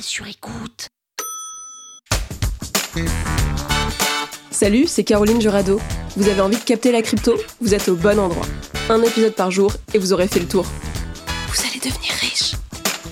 Sur écoute. Salut, c'est Caroline Jurado. Vous avez envie de capter la crypto? Vous êtes au bon endroit. Un épisode par jour et vous aurez fait le tour. Vous allez devenir riche.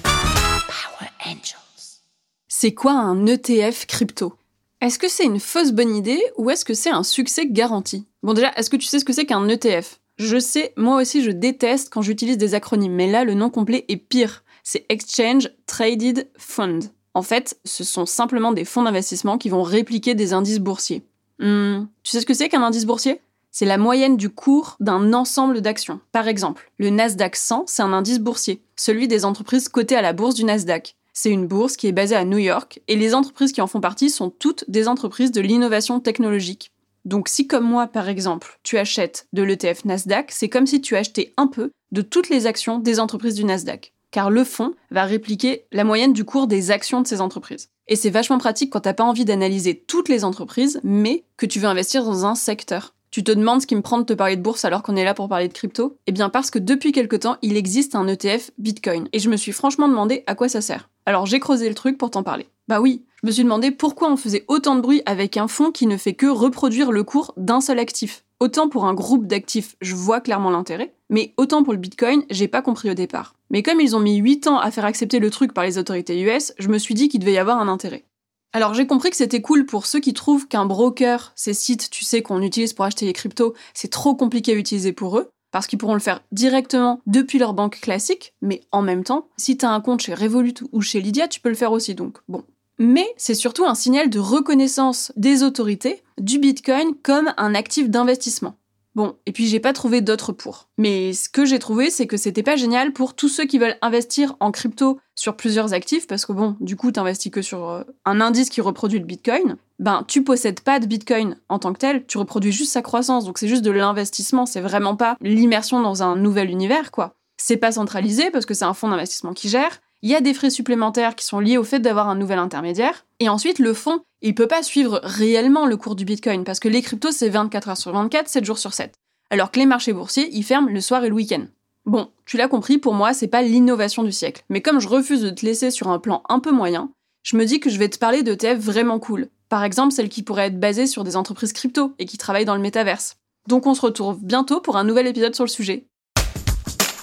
Power Angels. C'est quoi un ETF crypto? Est-ce que c'est une fausse bonne idée ou est-ce que c'est un succès garanti? Bon déjà, est-ce que tu sais ce que c'est qu'un ETF Je sais, moi aussi je déteste quand j'utilise des acronymes, mais là le nom complet est pire c'est Exchange Traded Fund. En fait, ce sont simplement des fonds d'investissement qui vont répliquer des indices boursiers. Hmm, tu sais ce que c'est qu'un indice boursier? C'est la moyenne du cours d'un ensemble d'actions. Par exemple, le Nasdaq 100, c'est un indice boursier, celui des entreprises cotées à la bourse du Nasdaq. C'est une bourse qui est basée à New York et les entreprises qui en font partie sont toutes des entreprises de l'innovation technologique. Donc si comme moi par exemple, tu achètes de l'ETF Nasdaq, c'est comme si tu achetais un peu de toutes les actions des entreprises du Nasdaq car le fonds va répliquer la moyenne du cours des actions de ces entreprises. Et c'est vachement pratique quand t'as pas envie d'analyser toutes les entreprises, mais que tu veux investir dans un secteur. Tu te demandes ce qui me prend de te parler de bourse alors qu'on est là pour parler de crypto? Eh bien parce que depuis quelque temps, il existe un ETF Bitcoin. Et je me suis franchement demandé à quoi ça sert. Alors j'ai creusé le truc pour t'en parler. Bah oui, je me suis demandé pourquoi on faisait autant de bruit avec un fonds qui ne fait que reproduire le cours d'un seul actif. Autant pour un groupe d'actifs, je vois clairement l'intérêt, mais autant pour le Bitcoin, j'ai pas compris au départ. Mais comme ils ont mis 8 ans à faire accepter le truc par les autorités US, je me suis dit qu'il devait y avoir un intérêt. Alors j'ai compris que c'était cool pour ceux qui trouvent qu'un broker, ces sites, tu sais, qu'on utilise pour acheter les cryptos, c'est trop compliqué à utiliser pour eux, parce qu'ils pourront le faire directement depuis leur banque classique, mais en même temps, si t'as un compte chez Revolut ou chez Lydia, tu peux le faire aussi, donc bon. Mais c'est surtout un signal de reconnaissance des autorités du Bitcoin comme un actif d'investissement. Bon, et puis j'ai pas trouvé d'autres pour. Mais ce que j'ai trouvé, c'est que c'était pas génial pour tous ceux qui veulent investir en crypto sur plusieurs actifs, parce que bon, du coup, t'investis que sur euh, un indice qui reproduit le Bitcoin. Ben, tu possèdes pas de Bitcoin en tant que tel, tu reproduis juste sa croissance, donc c'est juste de l'investissement, c'est vraiment pas l'immersion dans un nouvel univers, quoi. C'est pas centralisé parce que c'est un fonds d'investissement qui gère, il y a des frais supplémentaires qui sont liés au fait d'avoir un nouvel intermédiaire. Et ensuite, le fonds, il peut pas suivre réellement le cours du Bitcoin parce que les cryptos, c'est 24 heures sur 24, 7 jours sur 7. Alors que les marchés boursiers, ils ferment le soir et le week-end. Bon, tu l'as compris, pour moi, c'est pas l'innovation du siècle. Mais comme je refuse de te laisser sur un plan un peu moyen, je me dis que je vais te parler de TF vraiment cool. Par exemple, celles qui pourraient être basées sur des entreprises crypto et qui travaillent dans le métaverse. Donc on se retrouve bientôt pour un nouvel épisode sur le sujet.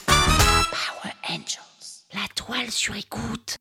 Power Angels. La toile sur écoute.